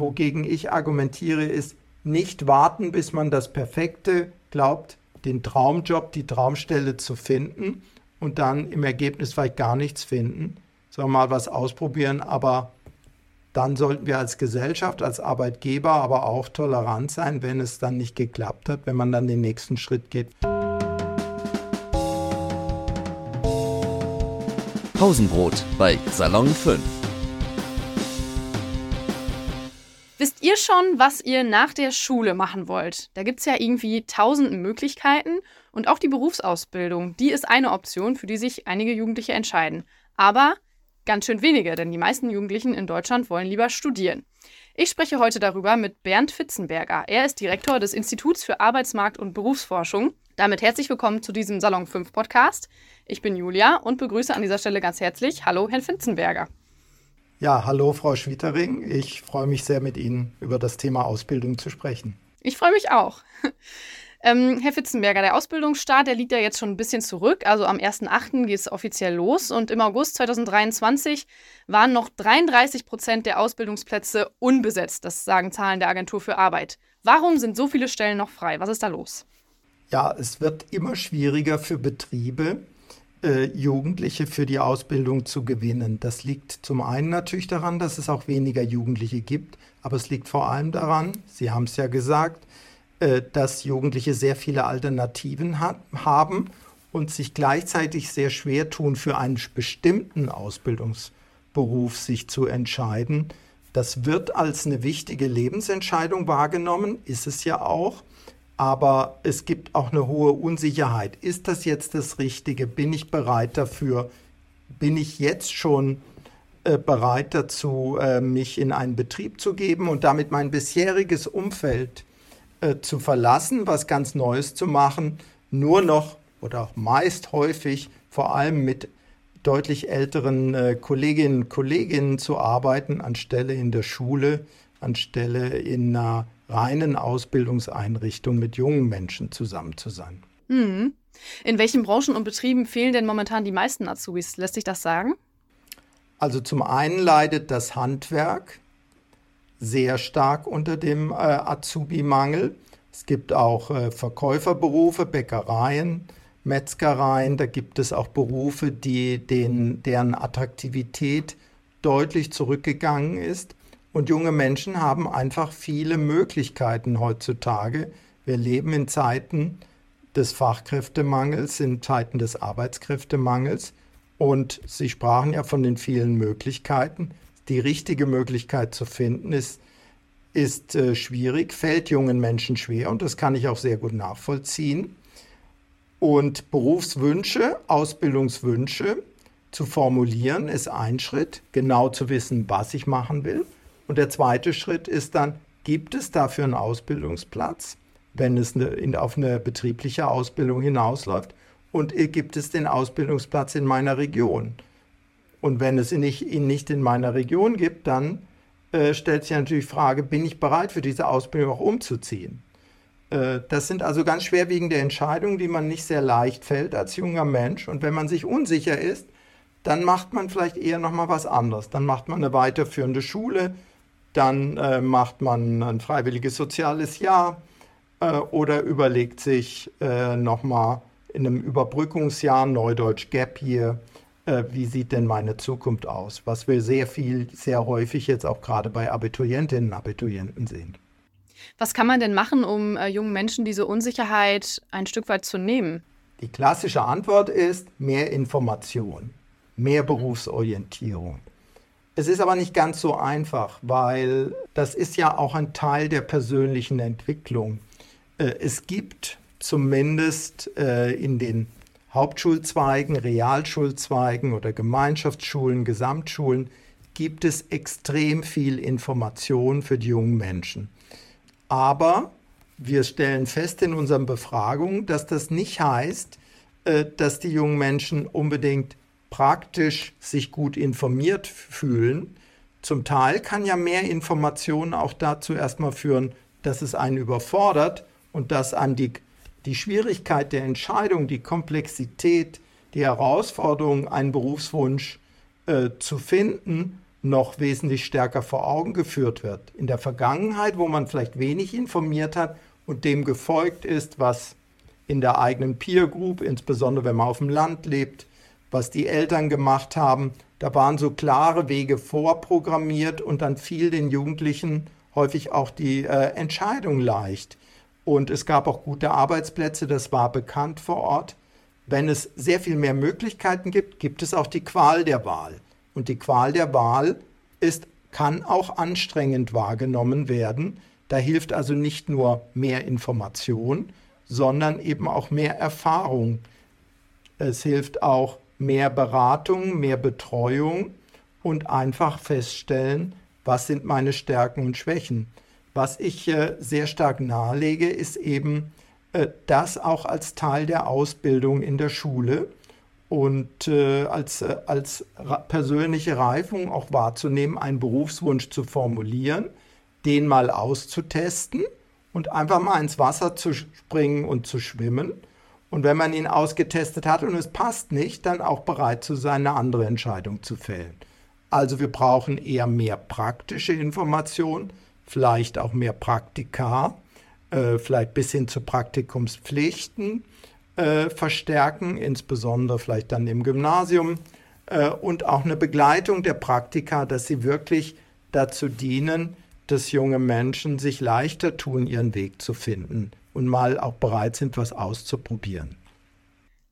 wogegen ich argumentiere, ist nicht warten, bis man das Perfekte glaubt, den Traumjob, die Traumstelle zu finden und dann im Ergebnis vielleicht gar nichts finden, sondern mal was ausprobieren, aber dann sollten wir als Gesellschaft, als Arbeitgeber aber auch tolerant sein, wenn es dann nicht geklappt hat, wenn man dann den nächsten Schritt geht. Pausenbrot bei Salon 5. ihr schon, was ihr nach der Schule machen wollt? Da gibt es ja irgendwie tausend Möglichkeiten und auch die Berufsausbildung, die ist eine Option, für die sich einige Jugendliche entscheiden. Aber ganz schön wenige, denn die meisten Jugendlichen in Deutschland wollen lieber studieren. Ich spreche heute darüber mit Bernd Fitzenberger. Er ist Direktor des Instituts für Arbeitsmarkt und Berufsforschung. Damit herzlich willkommen zu diesem Salon 5 Podcast. Ich bin Julia und begrüße an dieser Stelle ganz herzlich Hallo, Herrn Fitzenberger. Ja, hallo Frau Schwietering. Ich freue mich sehr, mit Ihnen über das Thema Ausbildung zu sprechen. Ich freue mich auch. Ähm, Herr Fitzenberger, der Ausbildungsstart, der liegt ja jetzt schon ein bisschen zurück. Also am 1.8. geht es offiziell los und im August 2023 waren noch 33 Prozent der Ausbildungsplätze unbesetzt. Das sagen Zahlen der Agentur für Arbeit. Warum sind so viele Stellen noch frei? Was ist da los? Ja, es wird immer schwieriger für Betriebe, Jugendliche für die Ausbildung zu gewinnen. Das liegt zum einen natürlich daran, dass es auch weniger Jugendliche gibt, aber es liegt vor allem daran, Sie haben es ja gesagt, äh, dass Jugendliche sehr viele Alternativen hat, haben und sich gleichzeitig sehr schwer tun, für einen bestimmten Ausbildungsberuf sich zu entscheiden. Das wird als eine wichtige Lebensentscheidung wahrgenommen, ist es ja auch aber es gibt auch eine hohe Unsicherheit. Ist das jetzt das Richtige? Bin ich bereit dafür? Bin ich jetzt schon äh, bereit dazu, äh, mich in einen Betrieb zu geben und damit mein bisheriges Umfeld äh, zu verlassen, was ganz Neues zu machen, nur noch oder auch meist häufig vor allem mit deutlich älteren äh, Kolleginnen und Kollegen zu arbeiten, anstelle in der Schule, anstelle in einer reinen Ausbildungseinrichtung mit jungen Menschen zusammen zu sein. Hm. In welchen Branchen und Betrieben fehlen denn momentan die meisten Azubis? Lässt sich das sagen? Also zum einen leidet das Handwerk sehr stark unter dem äh, Azubi-Mangel. Es gibt auch äh, Verkäuferberufe, Bäckereien, Metzgereien. Da gibt es auch Berufe, die den, deren Attraktivität deutlich zurückgegangen ist. Und junge Menschen haben einfach viele Möglichkeiten heutzutage. Wir leben in Zeiten des Fachkräftemangels, in Zeiten des Arbeitskräftemangels. Und Sie sprachen ja von den vielen Möglichkeiten. Die richtige Möglichkeit zu finden ist, ist äh, schwierig, fällt jungen Menschen schwer und das kann ich auch sehr gut nachvollziehen. Und Berufswünsche, Ausbildungswünsche zu formulieren, ist ein Schritt, genau zu wissen, was ich machen will. Und der zweite Schritt ist dann, gibt es dafür einen Ausbildungsplatz, wenn es eine, in, auf eine betriebliche Ausbildung hinausläuft? Und gibt es den Ausbildungsplatz in meiner Region? Und wenn es ihn nicht, ihn nicht in meiner Region gibt, dann äh, stellt sich natürlich die Frage, bin ich bereit für diese Ausbildung auch umzuziehen? Äh, das sind also ganz schwerwiegende Entscheidungen, die man nicht sehr leicht fällt als junger Mensch. Und wenn man sich unsicher ist, dann macht man vielleicht eher nochmal was anderes. Dann macht man eine weiterführende Schule, dann äh, macht man ein freiwilliges soziales Jahr äh, oder überlegt sich äh, nochmal in einem Überbrückungsjahr, Neudeutsch Gap Year, äh, wie sieht denn meine Zukunft aus? Was wir sehr viel, sehr häufig jetzt auch gerade bei Abiturientinnen und Abiturienten sehen. Was kann man denn machen, um äh, jungen Menschen diese Unsicherheit ein Stück weit zu nehmen? Die klassische Antwort ist mehr Information, mehr Berufsorientierung. Es ist aber nicht ganz so einfach, weil das ist ja auch ein Teil der persönlichen Entwicklung. Äh, es gibt zumindest äh, in den Hauptschulzweigen, Realschulzweigen oder Gemeinschaftsschulen, Gesamtschulen gibt es extrem viel Information für die jungen Menschen. Aber wir stellen fest in unseren Befragungen, dass das nicht heißt, äh, dass die jungen Menschen unbedingt praktisch sich gut informiert fühlen. Zum Teil kann ja mehr Information auch dazu erstmal führen, dass es einen überfordert und dass einem die, die Schwierigkeit der Entscheidung, die Komplexität, die Herausforderung, einen Berufswunsch äh, zu finden, noch wesentlich stärker vor Augen geführt wird. In der Vergangenheit, wo man vielleicht wenig informiert hat und dem gefolgt ist, was in der eigenen Peer Group, insbesondere wenn man auf dem Land lebt, was die Eltern gemacht haben, da waren so klare Wege vorprogrammiert und dann fiel den Jugendlichen häufig auch die äh, Entscheidung leicht. Und es gab auch gute Arbeitsplätze, das war bekannt vor Ort. Wenn es sehr viel mehr Möglichkeiten gibt, gibt es auch die Qual der Wahl. Und die Qual der Wahl ist, kann auch anstrengend wahrgenommen werden. Da hilft also nicht nur mehr Information, sondern eben auch mehr Erfahrung. Es hilft auch mehr Beratung, mehr Betreuung und einfach feststellen, was sind meine Stärken und Schwächen. Was ich äh, sehr stark nahelege, ist eben äh, das auch als Teil der Ausbildung in der Schule und äh, als, äh, als persönliche Reifung auch wahrzunehmen, einen Berufswunsch zu formulieren, den mal auszutesten und einfach mal ins Wasser zu springen und zu schwimmen. Und wenn man ihn ausgetestet hat und es passt nicht, dann auch bereit zu sein, eine andere Entscheidung zu fällen. Also wir brauchen eher mehr praktische Information, vielleicht auch mehr Praktika, äh, vielleicht bis hin zu Praktikumspflichten äh, verstärken, insbesondere vielleicht dann im Gymnasium äh, und auch eine Begleitung der Praktika, dass sie wirklich dazu dienen, dass junge Menschen sich leichter tun, ihren Weg zu finden und mal auch bereit sind, was auszuprobieren.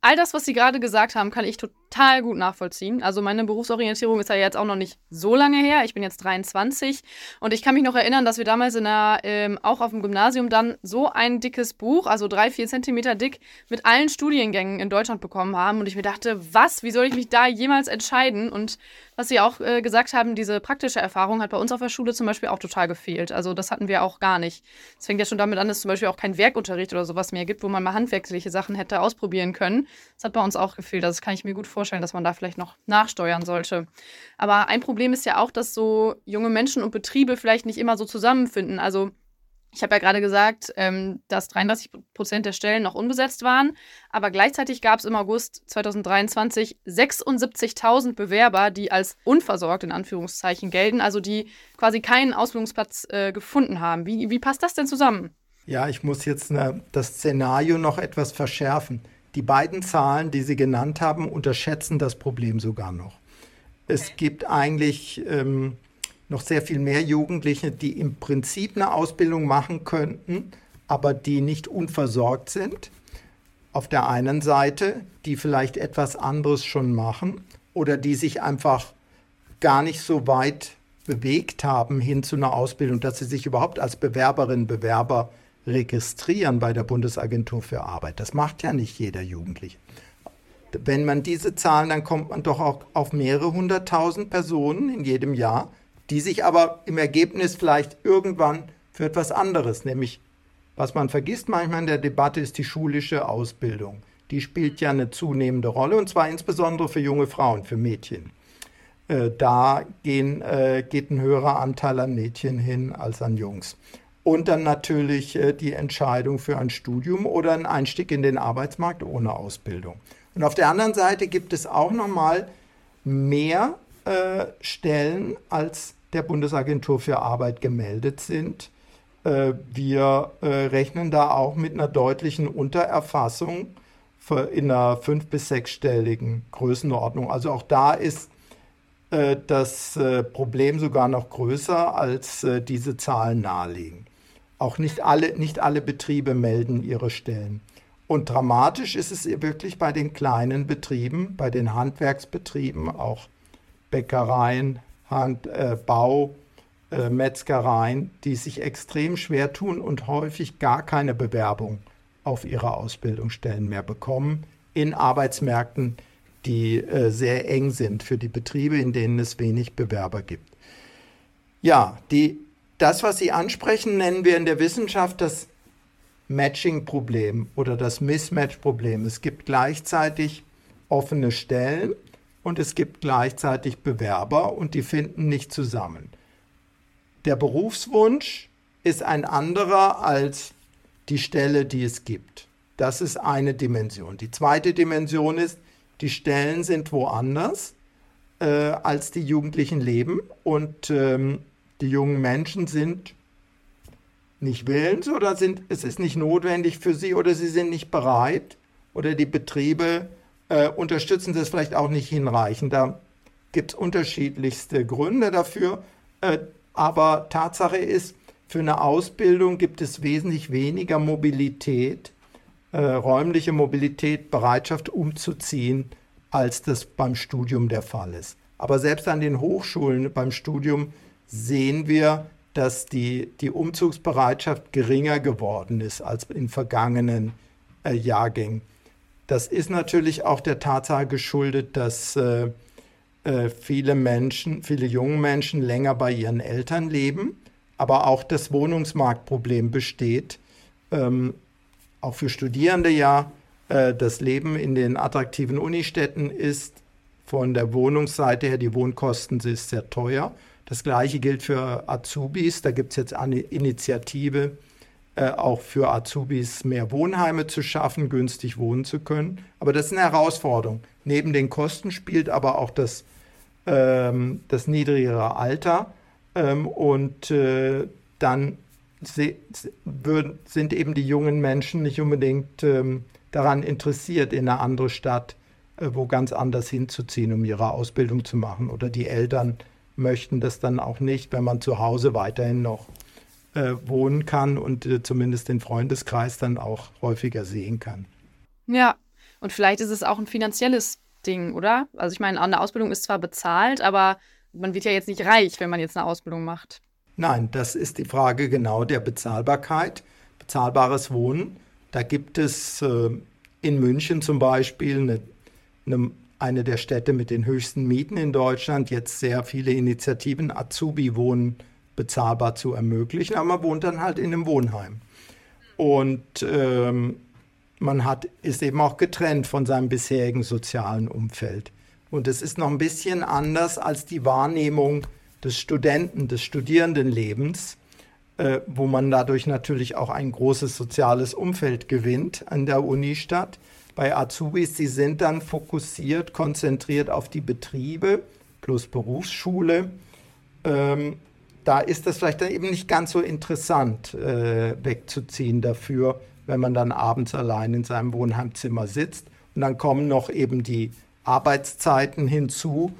All das, was Sie gerade gesagt haben, kann ich total gut nachvollziehen. Also meine Berufsorientierung ist ja jetzt auch noch nicht so lange her. Ich bin jetzt 23 und ich kann mich noch erinnern, dass wir damals in der, ähm, auch auf dem Gymnasium dann so ein dickes Buch, also drei, vier Zentimeter dick, mit allen Studiengängen in Deutschland bekommen haben. Und ich mir dachte, was, wie soll ich mich da jemals entscheiden? Und was Sie auch äh, gesagt haben, diese praktische Erfahrung hat bei uns auf der Schule zum Beispiel auch total gefehlt. Also das hatten wir auch gar nicht. Es fängt ja schon damit an, dass es zum Beispiel auch kein Werkunterricht oder sowas mehr gibt, wo man mal handwerkliche Sachen hätte ausprobieren können. Das hat bei uns auch gefehlt. Also das kann ich mir gut vorstellen vorstellen, dass man da vielleicht noch nachsteuern sollte. Aber ein Problem ist ja auch, dass so junge Menschen und Betriebe vielleicht nicht immer so zusammenfinden. Also ich habe ja gerade gesagt, ähm, dass 33 Prozent der Stellen noch unbesetzt waren, aber gleichzeitig gab es im August 2023 76.000 Bewerber, die als unversorgt in Anführungszeichen gelten, also die quasi keinen Ausbildungsplatz äh, gefunden haben. Wie, wie passt das denn zusammen? Ja, ich muss jetzt eine, das Szenario noch etwas verschärfen. Die beiden Zahlen, die Sie genannt haben, unterschätzen das Problem sogar noch. Okay. Es gibt eigentlich ähm, noch sehr viel mehr Jugendliche, die im Prinzip eine Ausbildung machen könnten, aber die nicht unversorgt sind. Auf der einen Seite, die vielleicht etwas anderes schon machen oder die sich einfach gar nicht so weit bewegt haben hin zu einer Ausbildung, dass sie sich überhaupt als Bewerberin, Bewerber registrieren bei der Bundesagentur für Arbeit. Das macht ja nicht jeder Jugendliche. Wenn man diese Zahlen, dann kommt man doch auch auf mehrere hunderttausend Personen in jedem Jahr, die sich aber im Ergebnis vielleicht irgendwann für etwas anderes, nämlich was man vergisst manchmal in der Debatte, ist die schulische Ausbildung. Die spielt ja eine zunehmende Rolle und zwar insbesondere für junge Frauen, für Mädchen. Äh, da gehen, äh, geht ein höherer Anteil an Mädchen hin als an Jungs. Und dann natürlich äh, die Entscheidung für ein Studium oder einen Einstieg in den Arbeitsmarkt ohne Ausbildung. Und auf der anderen Seite gibt es auch nochmal mehr äh, Stellen, als der Bundesagentur für Arbeit gemeldet sind. Äh, wir äh, rechnen da auch mit einer deutlichen Untererfassung in einer fünf- bis sechsstelligen Größenordnung. Also auch da ist äh, das Problem sogar noch größer, als diese Zahlen nahelegen. Auch nicht alle, nicht alle Betriebe melden ihre Stellen. Und dramatisch ist es wirklich bei den kleinen Betrieben, bei den Handwerksbetrieben, auch Bäckereien, Hand, äh, Bau, äh, Metzgereien, die sich extrem schwer tun und häufig gar keine Bewerbung auf ihre Ausbildungsstellen mehr bekommen in Arbeitsmärkten, die äh, sehr eng sind für die Betriebe, in denen es wenig Bewerber gibt. Ja, die das, was Sie ansprechen, nennen wir in der Wissenschaft das Matching-Problem oder das Mismatch-Problem. Es gibt gleichzeitig offene Stellen und es gibt gleichzeitig Bewerber und die finden nicht zusammen. Der Berufswunsch ist ein anderer als die Stelle, die es gibt. Das ist eine Dimension. Die zweite Dimension ist, die Stellen sind woanders äh, als die Jugendlichen leben. Und ähm, die jungen Menschen sind nicht willens oder sind, es ist nicht notwendig für sie oder sie sind nicht bereit oder die Betriebe äh, unterstützen das vielleicht auch nicht hinreichend. Da gibt es unterschiedlichste Gründe dafür. Äh, aber Tatsache ist, für eine Ausbildung gibt es wesentlich weniger Mobilität, äh, räumliche Mobilität, Bereitschaft umzuziehen, als das beim Studium der Fall ist. Aber selbst an den Hochschulen beim Studium sehen wir, dass die, die Umzugsbereitschaft geringer geworden ist als in vergangenen äh, Jahrgängen. Das ist natürlich auch der Tatsache geschuldet, dass äh, äh, viele Menschen, viele junge Menschen länger bei ihren Eltern leben, aber auch das Wohnungsmarktproblem besteht. Ähm, auch für Studierende ja, äh, das Leben in den attraktiven Unistädten ist von der Wohnungsseite her, die Wohnkosten sind sehr teuer. Das gleiche gilt für Azubis. Da gibt es jetzt eine Initiative, äh, auch für Azubis mehr Wohnheime zu schaffen, günstig wohnen zu können. Aber das ist eine Herausforderung. Neben den Kosten spielt aber auch das, ähm, das niedrigere Alter. Ähm, und äh, dann sind eben die jungen Menschen nicht unbedingt ähm, daran interessiert, in eine andere Stadt, äh, wo ganz anders hinzuziehen, um ihre Ausbildung zu machen. Oder die Eltern möchten das dann auch nicht, wenn man zu Hause weiterhin noch äh, wohnen kann und äh, zumindest den Freundeskreis dann auch häufiger sehen kann. Ja, und vielleicht ist es auch ein finanzielles Ding, oder? Also ich meine, eine Ausbildung ist zwar bezahlt, aber man wird ja jetzt nicht reich, wenn man jetzt eine Ausbildung macht. Nein, das ist die Frage genau der Bezahlbarkeit, bezahlbares Wohnen. Da gibt es äh, in München zum Beispiel eine, eine, eine, der Städte mit den höchsten Mieten in Deutschland, jetzt sehr viele Initiativen, Azubi-Wohnen bezahlbar zu ermöglichen, aber man wohnt dann halt in einem Wohnheim. Und ähm, man hat, ist eben auch getrennt von seinem bisherigen sozialen Umfeld. Und es ist noch ein bisschen anders als die Wahrnehmung des Studenten, des Studierendenlebens äh, wo man dadurch natürlich auch ein großes soziales Umfeld gewinnt an der Unistadt. Bei Azubis, die sind dann fokussiert, konzentriert auf die Betriebe plus Berufsschule. Ähm, da ist das vielleicht dann eben nicht ganz so interessant äh, wegzuziehen dafür, wenn man dann abends allein in seinem Wohnheimzimmer sitzt. Und dann kommen noch eben die Arbeitszeiten hinzu,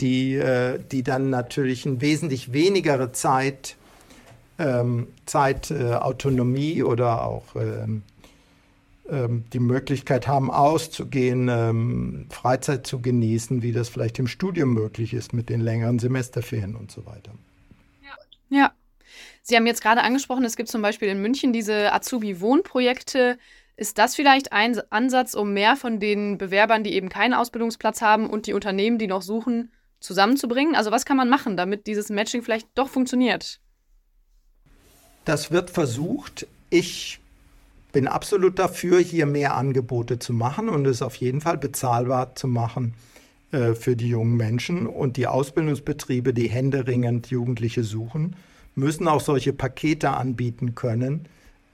die, äh, die dann natürlich eine wesentlich wenigere Zeit ähm, Zeit, äh, oder auch ähm, die Möglichkeit haben, auszugehen, ähm, Freizeit zu genießen, wie das vielleicht im Studium möglich ist mit den längeren Semesterferien und so weiter. Ja. ja. Sie haben jetzt gerade angesprochen, es gibt zum Beispiel in München diese Azubi-Wohnprojekte. Ist das vielleicht ein Ansatz, um mehr von den Bewerbern, die eben keinen Ausbildungsplatz haben und die Unternehmen, die noch suchen, zusammenzubringen? Also was kann man machen, damit dieses Matching vielleicht doch funktioniert? Das wird versucht. Ich bin absolut dafür, hier mehr Angebote zu machen und es auf jeden Fall bezahlbar zu machen äh, für die jungen Menschen. Und die Ausbildungsbetriebe, die händeringend Jugendliche suchen, müssen auch solche Pakete anbieten können.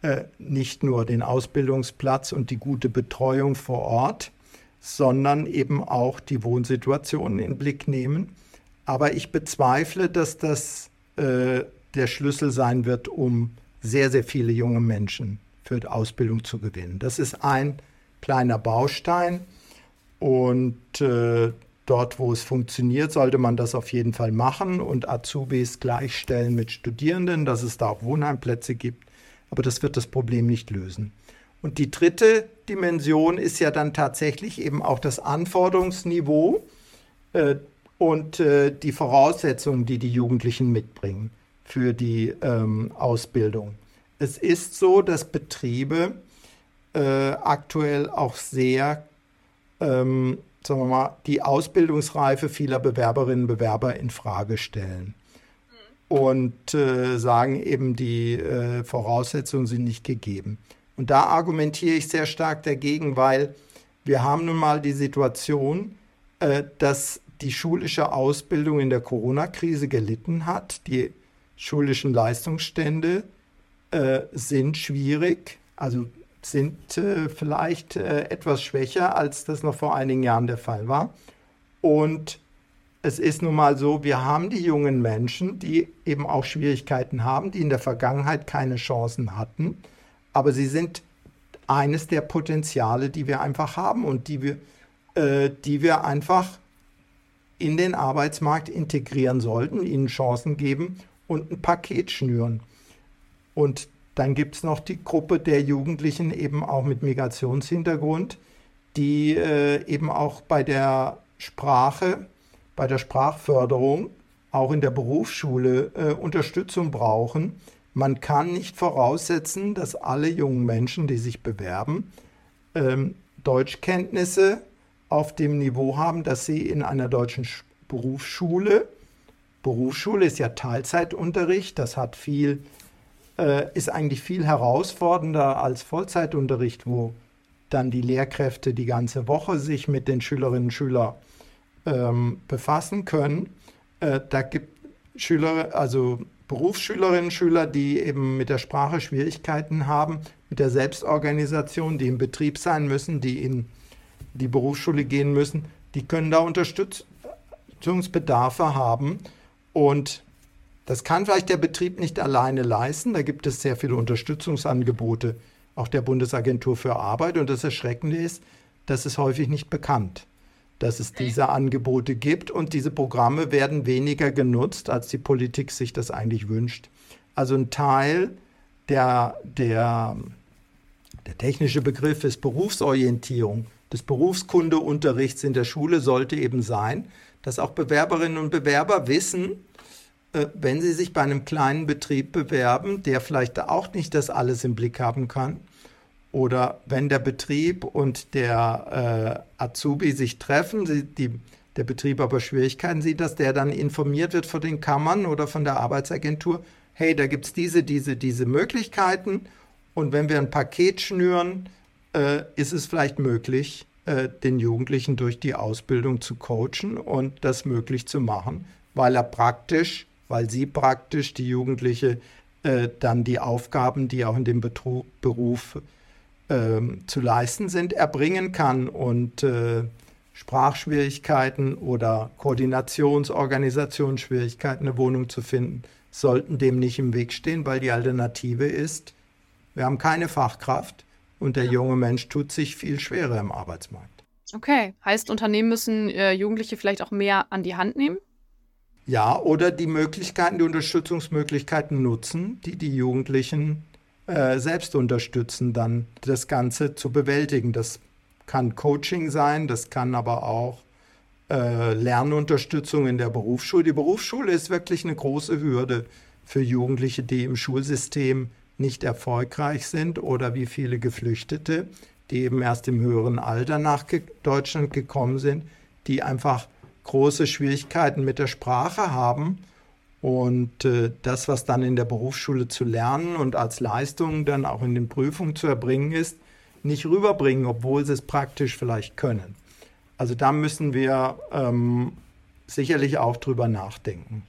Äh, nicht nur den Ausbildungsplatz und die gute Betreuung vor Ort, sondern eben auch die Wohnsituation in Blick nehmen. Aber ich bezweifle, dass das äh, der Schlüssel sein wird, um sehr, sehr viele junge Menschen für die Ausbildung zu gewinnen. Das ist ein kleiner Baustein und äh, dort, wo es funktioniert, sollte man das auf jeden Fall machen und Azubis gleichstellen mit Studierenden, dass es da auch Wohnheimplätze gibt. Aber das wird das Problem nicht lösen. Und die dritte Dimension ist ja dann tatsächlich eben auch das Anforderungsniveau äh, und äh, die Voraussetzungen, die die Jugendlichen mitbringen für die ähm, Ausbildung. Es ist so, dass Betriebe äh, aktuell auch sehr, ähm, sagen wir mal, die Ausbildungsreife vieler Bewerberinnen und Bewerber in Frage stellen und äh, sagen eben, die äh, Voraussetzungen sind nicht gegeben. Und da argumentiere ich sehr stark dagegen, weil wir haben nun mal die Situation, äh, dass die schulische Ausbildung in der Corona-Krise gelitten hat. Die schulischen Leistungsstände äh, sind schwierig, also sind äh, vielleicht äh, etwas schwächer, als das noch vor einigen Jahren der Fall war. Und es ist nun mal so, wir haben die jungen Menschen, die eben auch Schwierigkeiten haben, die in der Vergangenheit keine Chancen hatten, aber sie sind eines der Potenziale, die wir einfach haben und die wir, äh, die wir einfach in den Arbeitsmarkt integrieren sollten, ihnen Chancen geben und ein Paket schnüren. Und dann gibt es noch die Gruppe der Jugendlichen eben auch mit Migrationshintergrund, die äh, eben auch bei der Sprache, bei der Sprachförderung, auch in der Berufsschule äh, Unterstützung brauchen. Man kann nicht voraussetzen, dass alle jungen Menschen, die sich bewerben, ähm, Deutschkenntnisse auf dem Niveau haben, dass sie in einer deutschen Berufsschule, Berufsschule ist ja Teilzeitunterricht, das hat viel, äh, ist eigentlich viel herausfordernder als Vollzeitunterricht, wo dann die Lehrkräfte die ganze Woche sich mit den Schülerinnen und Schülern ähm, befassen können. Äh, da gibt Schüler, also Berufsschülerinnen und Schüler, die eben mit der Sprache Schwierigkeiten haben, mit der Selbstorganisation, die im Betrieb sein müssen, die in die Berufsschule gehen müssen, die können da Unterstützungsbedarfe haben. Und das kann vielleicht der Betrieb nicht alleine leisten. Da gibt es sehr viele Unterstützungsangebote, auch der Bundesagentur für Arbeit. Und das Erschreckende ist, das ist häufig nicht bekannt, dass es diese Angebote gibt. Und diese Programme werden weniger genutzt, als die Politik sich das eigentlich wünscht. Also ein Teil der, der, der technische Begriff ist Berufsorientierung des Berufskundeunterrichts in der Schule sollte eben sein, dass auch Bewerberinnen und Bewerber wissen, wenn sie sich bei einem kleinen Betrieb bewerben, der vielleicht auch nicht das alles im Blick haben kann, oder wenn der Betrieb und der äh, Azubi sich treffen, sie, die, der Betrieb aber Schwierigkeiten sieht, dass der dann informiert wird von den Kammern oder von der Arbeitsagentur, hey, da gibt es diese, diese, diese Möglichkeiten. Und wenn wir ein Paket schnüren, äh, ist es vielleicht möglich, äh, den Jugendlichen durch die Ausbildung zu coachen und das möglich zu machen, weil er praktisch, weil sie praktisch die Jugendliche äh, dann die Aufgaben, die auch in dem Betrug, Beruf ähm, zu leisten sind, erbringen kann und äh, Sprachschwierigkeiten oder Koordinations-Organisationsschwierigkeiten, eine Wohnung zu finden, sollten dem nicht im Weg stehen, weil die Alternative ist, wir haben keine Fachkraft, und der junge Mensch tut sich viel schwerer im Arbeitsmarkt. Okay, heißt Unternehmen müssen äh, Jugendliche vielleicht auch mehr an die Hand nehmen? Ja, oder die Möglichkeiten, die Unterstützungsmöglichkeiten nutzen, die die Jugendlichen äh, selbst unterstützen, dann das Ganze zu bewältigen. Das kann Coaching sein, das kann aber auch äh, Lernunterstützung in der Berufsschule. Die Berufsschule ist wirklich eine große Hürde für Jugendliche, die im Schulsystem nicht erfolgreich sind oder wie viele Geflüchtete, die eben erst im höheren Alter nach Deutschland gekommen sind, die einfach große Schwierigkeiten mit der Sprache haben und äh, das, was dann in der Berufsschule zu lernen und als Leistung dann auch in den Prüfungen zu erbringen ist, nicht rüberbringen, obwohl sie es praktisch vielleicht können. Also da müssen wir ähm, sicherlich auch drüber nachdenken.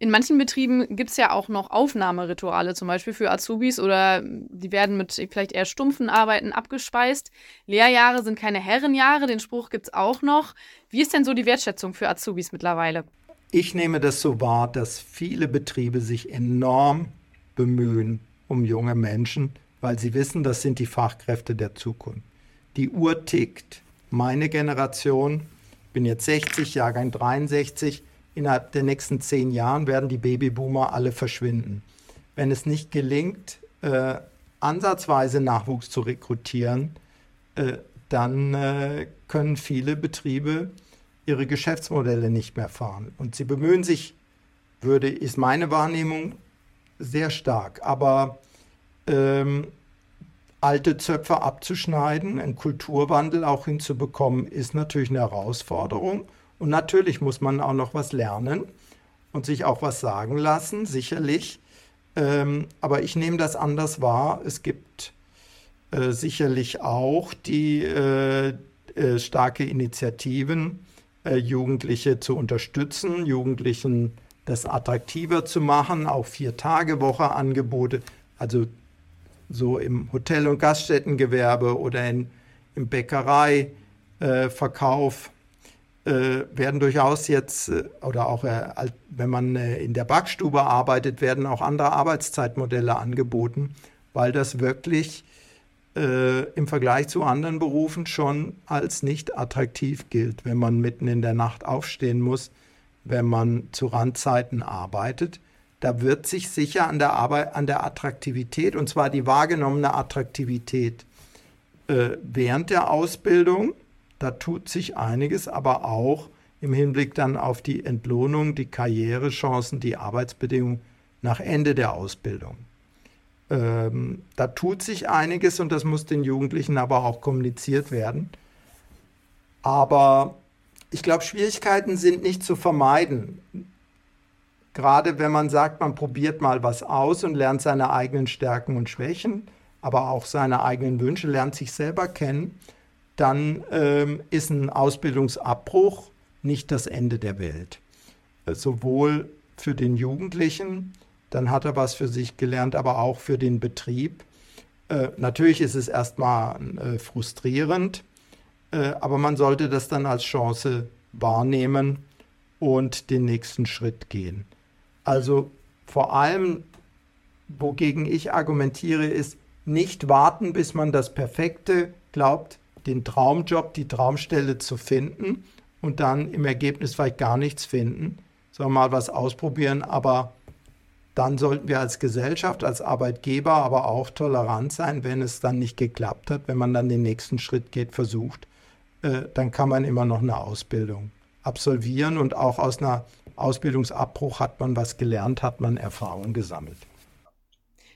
In manchen Betrieben gibt es ja auch noch Aufnahmerituale, zum Beispiel für Azubis oder die werden mit vielleicht eher stumpfen Arbeiten abgespeist. Lehrjahre sind keine Herrenjahre, den Spruch gibt es auch noch. Wie ist denn so die Wertschätzung für Azubis mittlerweile? Ich nehme das so wahr, dass viele Betriebe sich enorm bemühen um junge Menschen, weil sie wissen, das sind die Fachkräfte der Zukunft. Die Uhr tickt. Meine Generation, bin jetzt 60, Jahrgang 63, innerhalb der nächsten zehn Jahren werden die Babyboomer alle verschwinden. Wenn es nicht gelingt, äh, ansatzweise Nachwuchs zu rekrutieren, äh, dann äh, können viele Betriebe ihre Geschäftsmodelle nicht mehr fahren. Und sie bemühen sich, würde, ist meine Wahrnehmung, sehr stark. Aber ähm, alte Zöpfe abzuschneiden, einen Kulturwandel auch hinzubekommen, ist natürlich eine Herausforderung. Und natürlich muss man auch noch was lernen und sich auch was sagen lassen, sicherlich. Ähm, aber ich nehme das anders wahr. Es gibt äh, sicherlich auch die äh, äh, starke Initiativen, äh, Jugendliche zu unterstützen, Jugendlichen das attraktiver zu machen, auch Vier-Tage-Woche-Angebote, also so im Hotel- und Gaststättengewerbe oder in, im Bäckereiverkauf äh, werden durchaus jetzt, oder auch wenn man in der Backstube arbeitet, werden auch andere Arbeitszeitmodelle angeboten, weil das wirklich äh, im Vergleich zu anderen Berufen schon als nicht attraktiv gilt, wenn man mitten in der Nacht aufstehen muss, wenn man zu Randzeiten arbeitet. Da wird sich sicher an der Arbeit, an der Attraktivität, und zwar die wahrgenommene Attraktivität äh, während der Ausbildung, da tut sich einiges, aber auch im Hinblick dann auf die Entlohnung, die Karrierechancen, die Arbeitsbedingungen nach Ende der Ausbildung. Ähm, da tut sich einiges und das muss den Jugendlichen aber auch kommuniziert werden. Aber ich glaube, Schwierigkeiten sind nicht zu vermeiden. Gerade wenn man sagt, man probiert mal was aus und lernt seine eigenen Stärken und Schwächen, aber auch seine eigenen Wünsche, lernt sich selber kennen, dann ähm, ist ein Ausbildungsabbruch nicht das Ende der Welt. Äh, sowohl für den Jugendlichen, dann hat er was für sich gelernt, aber auch für den Betrieb. Äh, natürlich ist es erstmal äh, frustrierend, äh, aber man sollte das dann als Chance wahrnehmen und den nächsten Schritt gehen. Also vor allem, wogegen ich argumentiere, ist nicht warten, bis man das Perfekte glaubt, den Traumjob, die Traumstelle zu finden und dann im Ergebnis vielleicht gar nichts finden, sondern mal was ausprobieren, aber dann sollten wir als Gesellschaft, als Arbeitgeber aber auch tolerant sein, wenn es dann nicht geklappt hat, wenn man dann den nächsten Schritt geht, versucht, äh, dann kann man immer noch eine Ausbildung absolvieren und auch aus einer Ausbildungsabbruch hat man was gelernt, hat man Erfahrung gesammelt.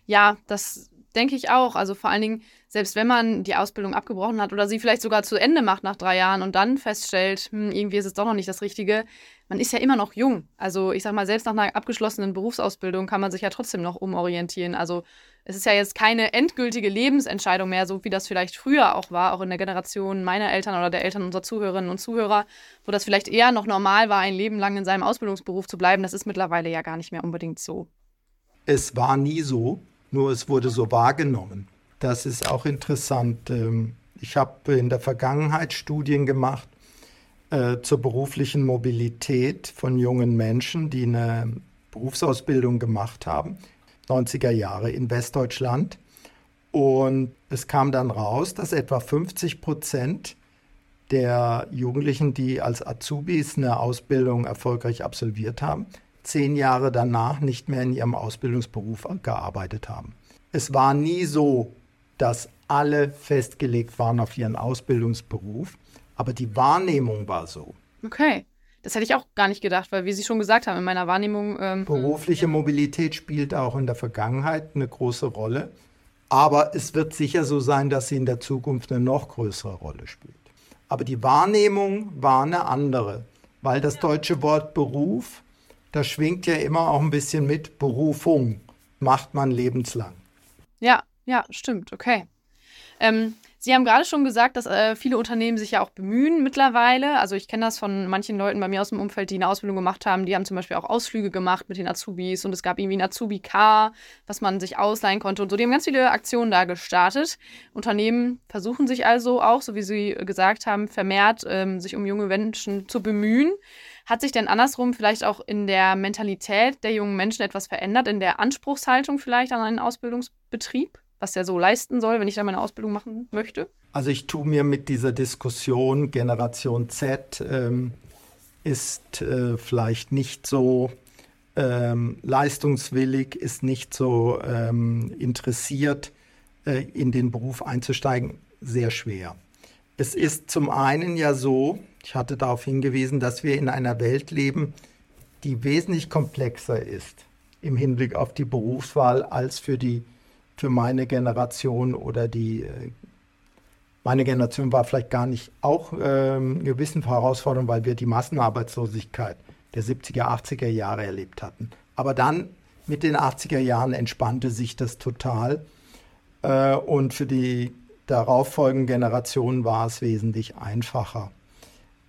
Ja, das denke ich auch. Also vor allen Dingen, selbst wenn man die Ausbildung abgebrochen hat oder sie vielleicht sogar zu Ende macht nach drei Jahren und dann feststellt, hm, irgendwie ist es doch noch nicht das Richtige, man ist ja immer noch jung. Also ich sag mal, selbst nach einer abgeschlossenen Berufsausbildung kann man sich ja trotzdem noch umorientieren. Also es ist ja jetzt keine endgültige Lebensentscheidung mehr, so wie das vielleicht früher auch war, auch in der Generation meiner Eltern oder der Eltern unserer Zuhörerinnen und Zuhörer, wo das vielleicht eher noch normal war, ein Leben lang in seinem Ausbildungsberuf zu bleiben. Das ist mittlerweile ja gar nicht mehr unbedingt so. Es war nie so, nur es wurde so wahrgenommen. Das ist auch interessant. Ähm, ich habe in der Vergangenheit Studien gemacht äh, zur beruflichen Mobilität von jungen Menschen, die eine Berufsausbildung gemacht haben, 90er Jahre in Westdeutschland. Und es kam dann raus, dass etwa 50 Prozent der Jugendlichen, die als Azubis eine Ausbildung erfolgreich absolviert haben, zehn Jahre danach nicht mehr in ihrem Ausbildungsberuf gearbeitet haben. Es war nie so, dass alle festgelegt waren auf ihren Ausbildungsberuf, aber die Wahrnehmung war so. Okay. Das hätte ich auch gar nicht gedacht, weil, wie Sie schon gesagt haben, in meiner Wahrnehmung. Ähm, Berufliche Mobilität spielt auch in der Vergangenheit eine große Rolle. Aber es wird sicher so sein, dass sie in der Zukunft eine noch größere Rolle spielt. Aber die Wahrnehmung war eine andere, weil das deutsche Wort Beruf, da schwingt ja immer auch ein bisschen mit Berufung, macht man lebenslang. Ja, ja, stimmt, okay. Ähm, Sie haben gerade schon gesagt, dass äh, viele Unternehmen sich ja auch bemühen mittlerweile. Also ich kenne das von manchen Leuten bei mir aus dem Umfeld, die eine Ausbildung gemacht haben. Die haben zum Beispiel auch Ausflüge gemacht mit den Azubis und es gab irgendwie ein Azubi-Car, was man sich ausleihen konnte und so. Die haben ganz viele Aktionen da gestartet. Unternehmen versuchen sich also auch, so wie Sie gesagt haben, vermehrt ähm, sich um junge Menschen zu bemühen. Hat sich denn andersrum vielleicht auch in der Mentalität der jungen Menschen etwas verändert, in der Anspruchshaltung vielleicht an einen Ausbildungsbetrieb? was der so leisten soll, wenn ich da meine Ausbildung machen möchte? Also ich tue mir mit dieser Diskussion Generation Z ähm, ist äh, vielleicht nicht so ähm, leistungswillig, ist nicht so ähm, interessiert, äh, in den Beruf einzusteigen, sehr schwer. Es ist zum einen ja so, ich hatte darauf hingewiesen, dass wir in einer Welt leben, die wesentlich komplexer ist im Hinblick auf die Berufswahl als für die für meine Generation oder die, äh, meine Generation war vielleicht gar nicht auch ähm, gewissen Herausforderungen, weil wir die Massenarbeitslosigkeit der 70er, 80er Jahre erlebt hatten. Aber dann mit den 80er Jahren entspannte sich das total. Äh, und für die darauffolgenden Generationen war es wesentlich einfacher.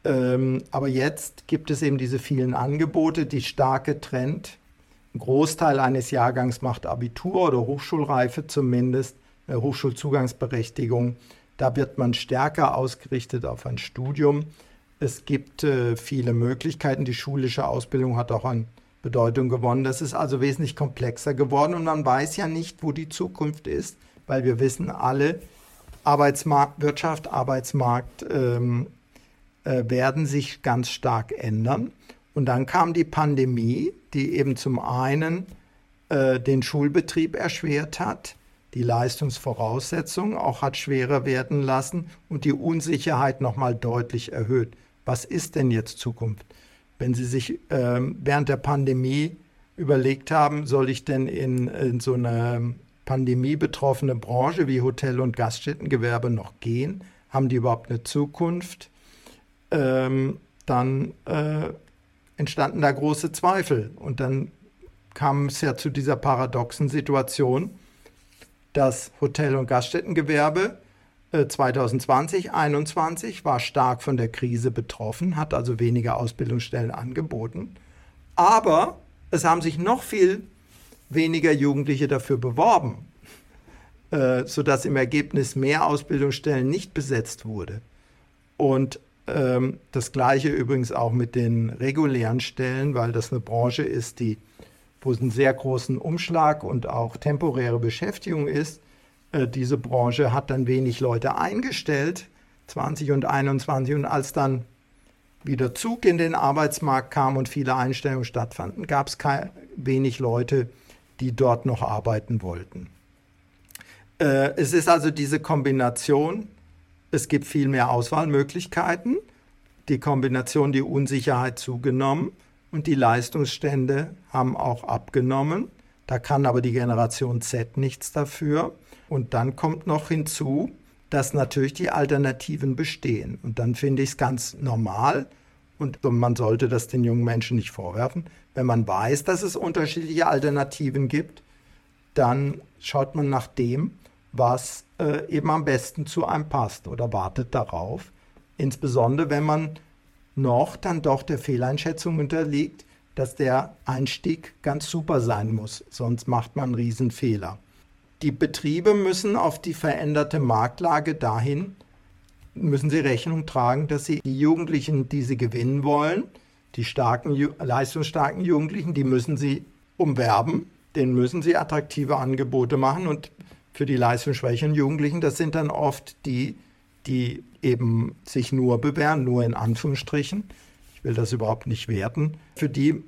Ähm, aber jetzt gibt es eben diese vielen Angebote, die starke Trend ein Großteil eines Jahrgangs macht Abitur oder Hochschulreife zumindest, eine Hochschulzugangsberechtigung. Da wird man stärker ausgerichtet auf ein Studium. Es gibt äh, viele Möglichkeiten. Die schulische Ausbildung hat auch an Bedeutung gewonnen. Das ist also wesentlich komplexer geworden und man weiß ja nicht, wo die Zukunft ist, weil wir wissen alle, Arbeitsmarkt, Wirtschaft, Arbeitsmarkt ähm, äh, werden sich ganz stark ändern. Und dann kam die Pandemie, die eben zum einen äh, den Schulbetrieb erschwert hat, die Leistungsvoraussetzungen auch hat schwerer werden lassen und die Unsicherheit nochmal deutlich erhöht. Was ist denn jetzt Zukunft? Wenn Sie sich äh, während der Pandemie überlegt haben, soll ich denn in, in so eine pandemiebetroffene Branche wie Hotel- und Gaststättengewerbe noch gehen? Haben die überhaupt eine Zukunft? Ähm, dann äh, entstanden da große Zweifel. Und dann kam es ja zu dieser paradoxen Situation, das Hotel- und Gaststättengewerbe 2020, äh, 2021 war stark von der Krise betroffen, hat also weniger Ausbildungsstellen angeboten. Aber es haben sich noch viel weniger Jugendliche dafür beworben, äh, sodass im Ergebnis mehr Ausbildungsstellen nicht besetzt wurde. Und ähm, das gleiche übrigens auch mit den regulären Stellen, weil das eine Branche ist, die wo es einen sehr großen Umschlag und auch temporäre Beschäftigung ist. Äh, diese Branche hat dann wenig Leute eingestellt, 20 und 21. Und als dann wieder Zug in den Arbeitsmarkt kam und viele Einstellungen stattfanden, gab es wenig Leute, die dort noch arbeiten wollten. Äh, es ist also diese Kombination, es gibt viel mehr Auswahlmöglichkeiten, die Kombination, die Unsicherheit zugenommen und die Leistungsstände haben auch abgenommen. Da kann aber die Generation Z nichts dafür. Und dann kommt noch hinzu, dass natürlich die Alternativen bestehen. Und dann finde ich es ganz normal, und man sollte das den jungen Menschen nicht vorwerfen, wenn man weiß, dass es unterschiedliche Alternativen gibt, dann schaut man nach dem, was äh, eben am besten zu einem passt oder wartet darauf. Insbesondere wenn man noch dann doch der Fehleinschätzung unterliegt, dass der Einstieg ganz super sein muss, sonst macht man einen Riesenfehler. Die Betriebe müssen auf die veränderte Marktlage dahin, müssen sie Rechnung tragen, dass sie die Jugendlichen, die sie gewinnen wollen, die starken, leistungsstarken Jugendlichen, die müssen sie umwerben, denen müssen sie attraktive Angebote machen und für die leistungsschwächeren Jugendlichen, das sind dann oft die, die eben sich nur bewähren, nur in Anführungsstrichen. Ich will das überhaupt nicht werten. Für die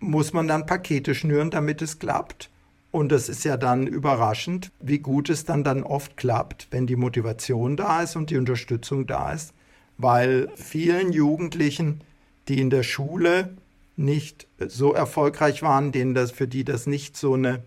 muss man dann Pakete schnüren, damit es klappt. Und es ist ja dann überraschend, wie gut es dann dann oft klappt, wenn die Motivation da ist und die Unterstützung da ist, weil vielen Jugendlichen, die in der Schule nicht so erfolgreich waren, denen das für die das nicht so eine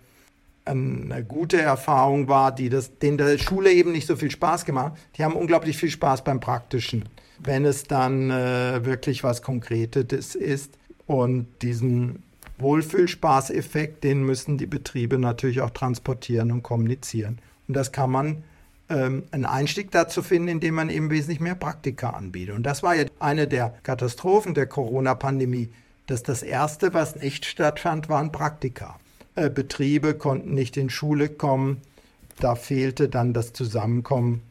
eine gute Erfahrung war, die das, denen der Schule eben nicht so viel Spaß gemacht Die haben unglaublich viel Spaß beim Praktischen, wenn es dann äh, wirklich was Konkretes ist. Und diesen Wohlfühlspaßeffekt, den müssen die Betriebe natürlich auch transportieren und kommunizieren. Und das kann man ähm, einen Einstieg dazu finden, indem man eben wesentlich mehr Praktika anbietet. Und das war ja eine der Katastrophen der Corona-Pandemie, dass das Erste, was nicht stattfand, waren Praktika. Äh, Betriebe konnten nicht in Schule kommen. Da fehlte dann das Zusammenkommen.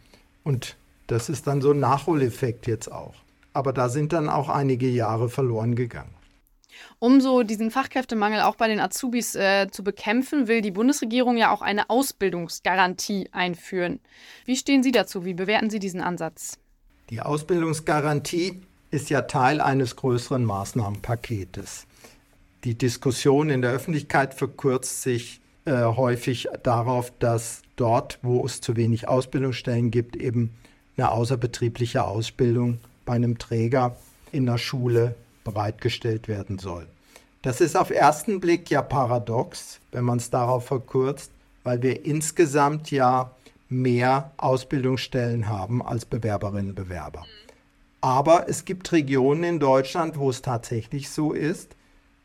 Und das ist dann so ein Nachholeffekt jetzt auch. Aber da sind dann auch einige Jahre verloren gegangen. Um so diesen Fachkräftemangel auch bei den Azubis äh, zu bekämpfen, will die Bundesregierung ja auch eine Ausbildungsgarantie einführen. Wie stehen Sie dazu? Wie bewerten Sie diesen Ansatz? Die Ausbildungsgarantie ist ja Teil eines größeren Maßnahmenpaketes. Die Diskussion in der Öffentlichkeit verkürzt sich äh, häufig darauf, dass dort, wo es zu wenig Ausbildungsstellen gibt, eben eine außerbetriebliche Ausbildung bei einem Träger in der Schule bereitgestellt werden soll. Das ist auf ersten Blick ja paradox, wenn man es darauf verkürzt, weil wir insgesamt ja mehr Ausbildungsstellen haben als Bewerberinnen und Bewerber. Aber es gibt Regionen in Deutschland, wo es tatsächlich so ist,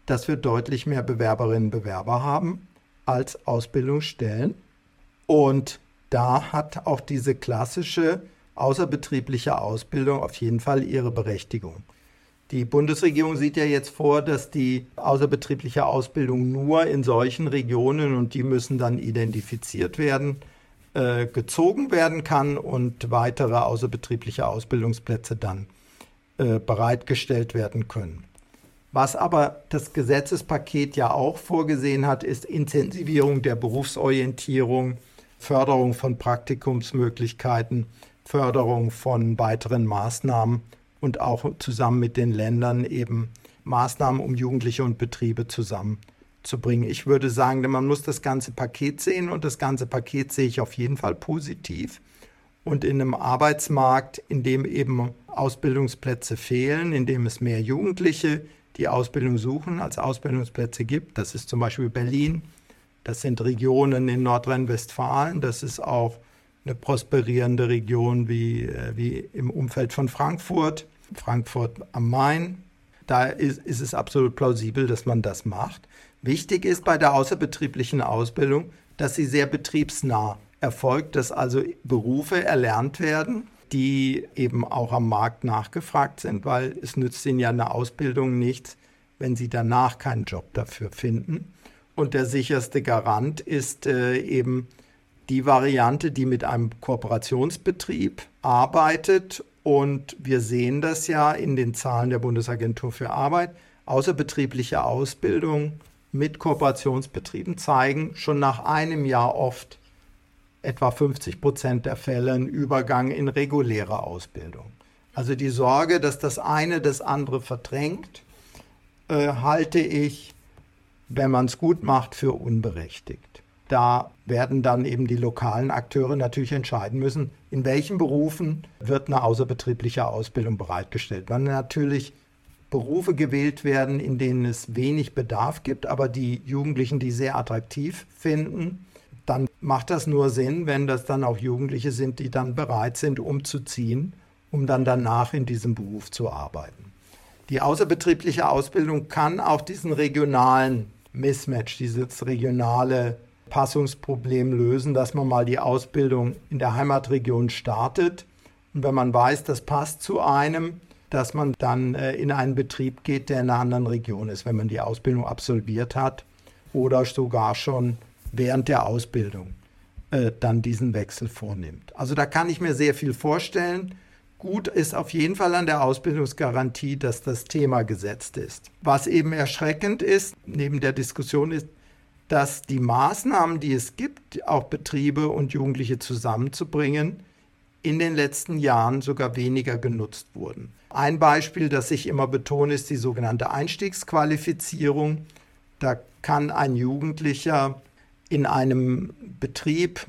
dass wir deutlich mehr Bewerberinnen und Bewerber haben als Ausbildungsstellen. Und da hat auch diese klassische außerbetriebliche Ausbildung auf jeden Fall ihre Berechtigung. Die Bundesregierung sieht ja jetzt vor, dass die außerbetriebliche Ausbildung nur in solchen Regionen, und die müssen dann identifiziert werden, äh, gezogen werden kann und weitere außerbetriebliche Ausbildungsplätze dann äh, bereitgestellt werden können. Was aber das Gesetzespaket ja auch vorgesehen hat, ist Intensivierung der Berufsorientierung, Förderung von Praktikumsmöglichkeiten, Förderung von weiteren Maßnahmen und auch zusammen mit den Ländern eben Maßnahmen, um Jugendliche und Betriebe zusammenzubringen. Ich würde sagen, man muss das ganze Paket sehen und das ganze Paket sehe ich auf jeden Fall positiv. Und in einem Arbeitsmarkt, in dem eben Ausbildungsplätze fehlen, in dem es mehr Jugendliche, die Ausbildung suchen, als Ausbildungsplätze gibt, das ist zum Beispiel Berlin, das sind Regionen in Nordrhein-Westfalen, das ist auch eine prosperierende Region wie, äh, wie im Umfeld von Frankfurt, Frankfurt am Main. Da ist, ist es absolut plausibel, dass man das macht. Wichtig ist bei der außerbetrieblichen Ausbildung, dass sie sehr betriebsnah erfolgt, dass also Berufe erlernt werden, die eben auch am Markt nachgefragt sind, weil es nützt ihnen ja eine Ausbildung nichts, wenn sie danach keinen Job dafür finden. Und der sicherste Garant ist äh, eben die Variante, die mit einem Kooperationsbetrieb arbeitet. Und wir sehen das ja in den Zahlen der Bundesagentur für Arbeit. Außerbetriebliche Ausbildung mit Kooperationsbetrieben zeigen schon nach einem Jahr oft etwa 50 Prozent der Fälle einen Übergang in reguläre Ausbildung. Also die Sorge, dass das eine das andere verdrängt, äh, halte ich, wenn man es gut macht, für unberechtigt. Da werden dann eben die lokalen Akteure natürlich entscheiden müssen, in welchen Berufen wird eine außerbetriebliche Ausbildung bereitgestellt. Wenn natürlich Berufe gewählt werden, in denen es wenig Bedarf gibt, aber die Jugendlichen die sehr attraktiv finden, dann macht das nur Sinn, wenn das dann auch Jugendliche sind, die dann bereit sind, umzuziehen, um dann danach in diesem Beruf zu arbeiten. Die außerbetriebliche Ausbildung kann auch diesen regionalen Mismatch, dieses regionale Passungsproblem lösen, dass man mal die Ausbildung in der Heimatregion startet. Und wenn man weiß, das passt zu einem, dass man dann äh, in einen Betrieb geht, der in einer anderen Region ist, wenn man die Ausbildung absolviert hat oder sogar schon während der Ausbildung äh, dann diesen Wechsel vornimmt. Also da kann ich mir sehr viel vorstellen. Gut ist auf jeden Fall an der Ausbildungsgarantie, dass das Thema gesetzt ist. Was eben erschreckend ist, neben der Diskussion ist, dass die Maßnahmen, die es gibt, auch Betriebe und Jugendliche zusammenzubringen, in den letzten Jahren sogar weniger genutzt wurden. Ein Beispiel, das ich immer betone, ist die sogenannte Einstiegsqualifizierung. Da kann ein Jugendlicher in einem Betrieb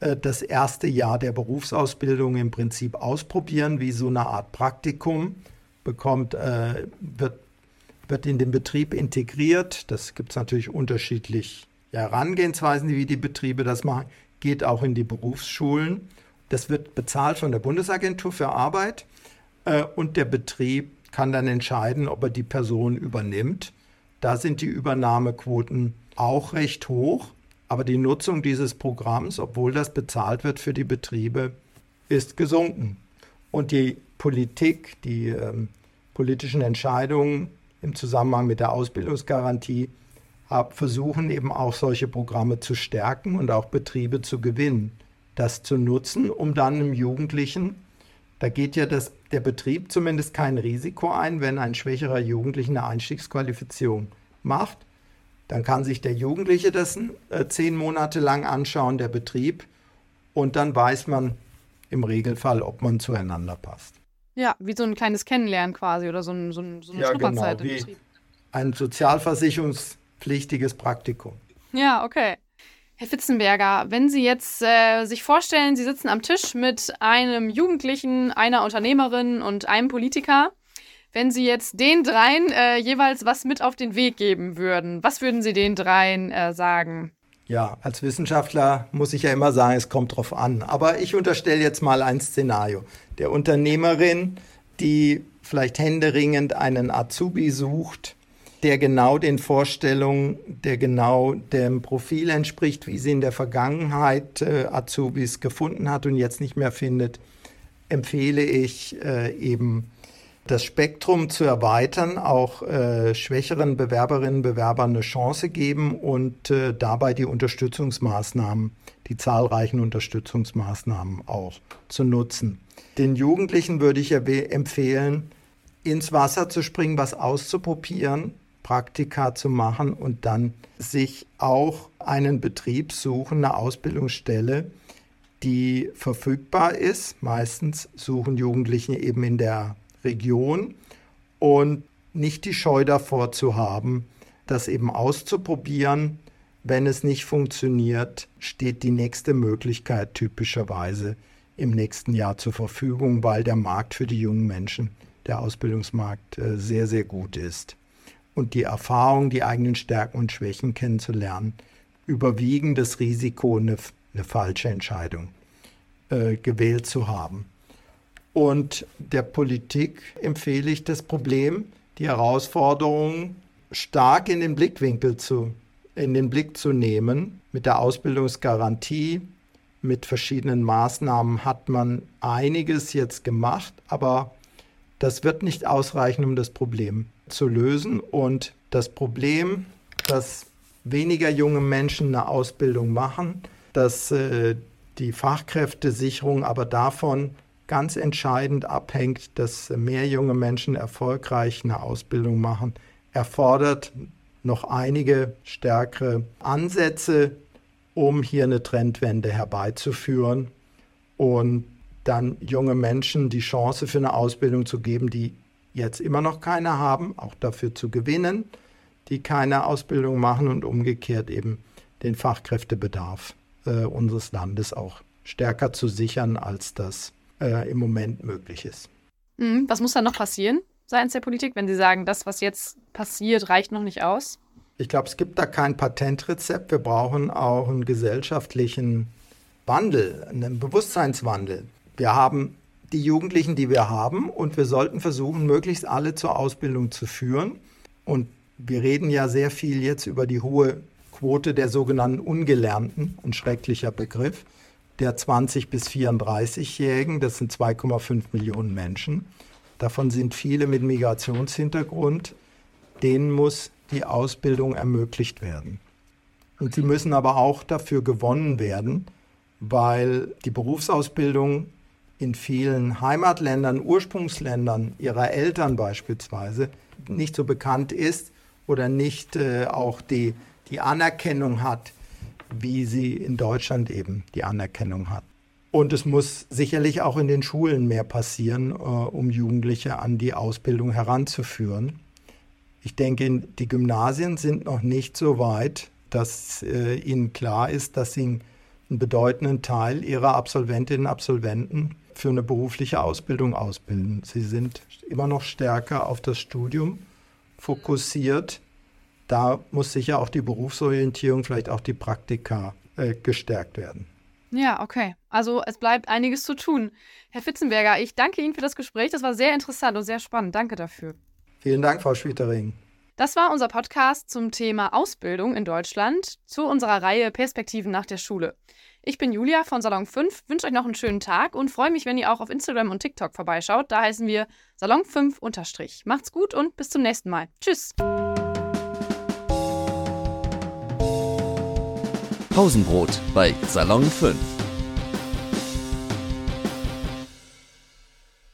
äh, das erste Jahr der Berufsausbildung im Prinzip ausprobieren, wie so eine Art Praktikum, bekommt, äh, wird, wird in den Betrieb integriert. Das gibt es natürlich unterschiedlich Herangehensweisen, wie die Betriebe das machen, geht auch in die Berufsschulen. Das wird bezahlt von der Bundesagentur für Arbeit äh, und der Betrieb kann dann entscheiden, ob er die Person übernimmt. Da sind die Übernahmequoten auch recht hoch, aber die Nutzung dieses Programms, obwohl das bezahlt wird für die Betriebe, ist gesunken. Und die Politik, die ähm, politischen Entscheidungen im Zusammenhang mit der Ausbildungsgarantie versuchen eben auch solche Programme zu stärken und auch Betriebe zu gewinnen, das zu nutzen, um dann einem Jugendlichen, da geht ja das, der Betrieb zumindest kein Risiko ein, wenn ein schwächerer Jugendlicher eine Einstiegsqualifizierung macht, dann kann sich der Jugendliche das äh, zehn Monate lang anschauen, der Betrieb, und dann weiß man im Regelfall, ob man zueinander passt. Ja, wie so ein kleines Kennenlernen quasi oder so, ein, so, ein, so eine ja, Schnupperzeit genau, im Betrieb. Ein sozialversicherungspflichtiges Praktikum. Ja, okay. Herr Fitzenberger, wenn Sie jetzt äh, sich vorstellen, Sie sitzen am Tisch mit einem Jugendlichen, einer Unternehmerin und einem Politiker wenn Sie jetzt den dreien äh, jeweils was mit auf den Weg geben würden, was würden Sie den dreien äh, sagen? Ja, als Wissenschaftler muss ich ja immer sagen, es kommt drauf an. Aber ich unterstelle jetzt mal ein Szenario. Der Unternehmerin, die vielleicht händeringend einen Azubi sucht, der genau den Vorstellungen, der genau dem Profil entspricht, wie sie in der Vergangenheit äh, Azubis gefunden hat und jetzt nicht mehr findet, empfehle ich äh, eben das Spektrum zu erweitern, auch äh, schwächeren Bewerberinnen und Bewerbern eine Chance geben und äh, dabei die Unterstützungsmaßnahmen, die zahlreichen Unterstützungsmaßnahmen auch zu nutzen. Den Jugendlichen würde ich empfehlen, ins Wasser zu springen, was auszuprobieren, Praktika zu machen und dann sich auch einen Betrieb suchen, eine Ausbildungsstelle, die verfügbar ist. Meistens suchen Jugendliche eben in der Region und nicht die Scheu davor zu haben, das eben auszuprobieren. Wenn es nicht funktioniert, steht die nächste Möglichkeit typischerweise im nächsten Jahr zur Verfügung, weil der Markt für die jungen Menschen, der Ausbildungsmarkt, äh, sehr, sehr gut ist. Und die Erfahrung, die eigenen Stärken und Schwächen kennenzulernen, überwiegen das Risiko, eine, eine falsche Entscheidung äh, gewählt zu haben. Und der Politik empfehle ich das Problem, die Herausforderungen stark in den Blickwinkel zu, in den Blick zu nehmen. Mit der Ausbildungsgarantie, mit verschiedenen Maßnahmen hat man einiges jetzt gemacht, aber das wird nicht ausreichen, um das Problem zu lösen. Und das Problem, dass weniger junge Menschen eine Ausbildung machen, dass äh, die Fachkräftesicherung aber davon ganz entscheidend abhängt, dass mehr junge Menschen erfolgreich eine Ausbildung machen, erfordert noch einige stärkere Ansätze, um hier eine Trendwende herbeizuführen und dann junge Menschen die Chance für eine Ausbildung zu geben, die jetzt immer noch keine haben, auch dafür zu gewinnen, die keine Ausbildung machen und umgekehrt eben den Fachkräftebedarf äh, unseres Landes auch stärker zu sichern, als das äh, im Moment möglich ist. Mhm. Was muss dann noch passieren seitens der Politik, wenn Sie sagen, das, was jetzt passiert, reicht noch nicht aus? Ich glaube, es gibt da kein Patentrezept. Wir brauchen auch einen gesellschaftlichen Wandel, einen Bewusstseinswandel. Wir haben die Jugendlichen, die wir haben, und wir sollten versuchen, möglichst alle zur Ausbildung zu führen. Und wir reden ja sehr viel jetzt über die hohe Quote der sogenannten Ungelernten, ein schrecklicher Begriff, der 20- bis 34-Jährigen, das sind 2,5 Millionen Menschen. Davon sind viele mit Migrationshintergrund. Denen muss die Ausbildung ermöglicht werden. Und sie müssen aber auch dafür gewonnen werden, weil die Berufsausbildung in vielen Heimatländern, Ursprungsländern ihrer Eltern beispielsweise nicht so bekannt ist oder nicht äh, auch die die Anerkennung hat, wie sie in Deutschland eben die Anerkennung hat. Und es muss sicherlich auch in den Schulen mehr passieren, äh, um Jugendliche an die Ausbildung heranzuführen. Ich denke, die Gymnasien sind noch nicht so weit, dass äh, ihnen klar ist, dass sie einen bedeutenden Teil ihrer Absolventinnen und Absolventen für eine berufliche Ausbildung ausbilden. Sie sind immer noch stärker auf das Studium fokussiert da muss sicher auch die Berufsorientierung, vielleicht auch die Praktika äh, gestärkt werden. Ja, okay. Also es bleibt einiges zu tun. Herr Fitzenberger, ich danke Ihnen für das Gespräch. Das war sehr interessant und sehr spannend. Danke dafür. Vielen Dank, Frau Schwietering. Das war unser Podcast zum Thema Ausbildung in Deutschland zu unserer Reihe Perspektiven nach der Schule. Ich bin Julia von Salon 5, wünsche euch noch einen schönen Tag und freue mich, wenn ihr auch auf Instagram und TikTok vorbeischaut. Da heißen wir Salon 5 unterstrich. Macht's gut und bis zum nächsten Mal. Tschüss. Pausenbrot bei Salon 5.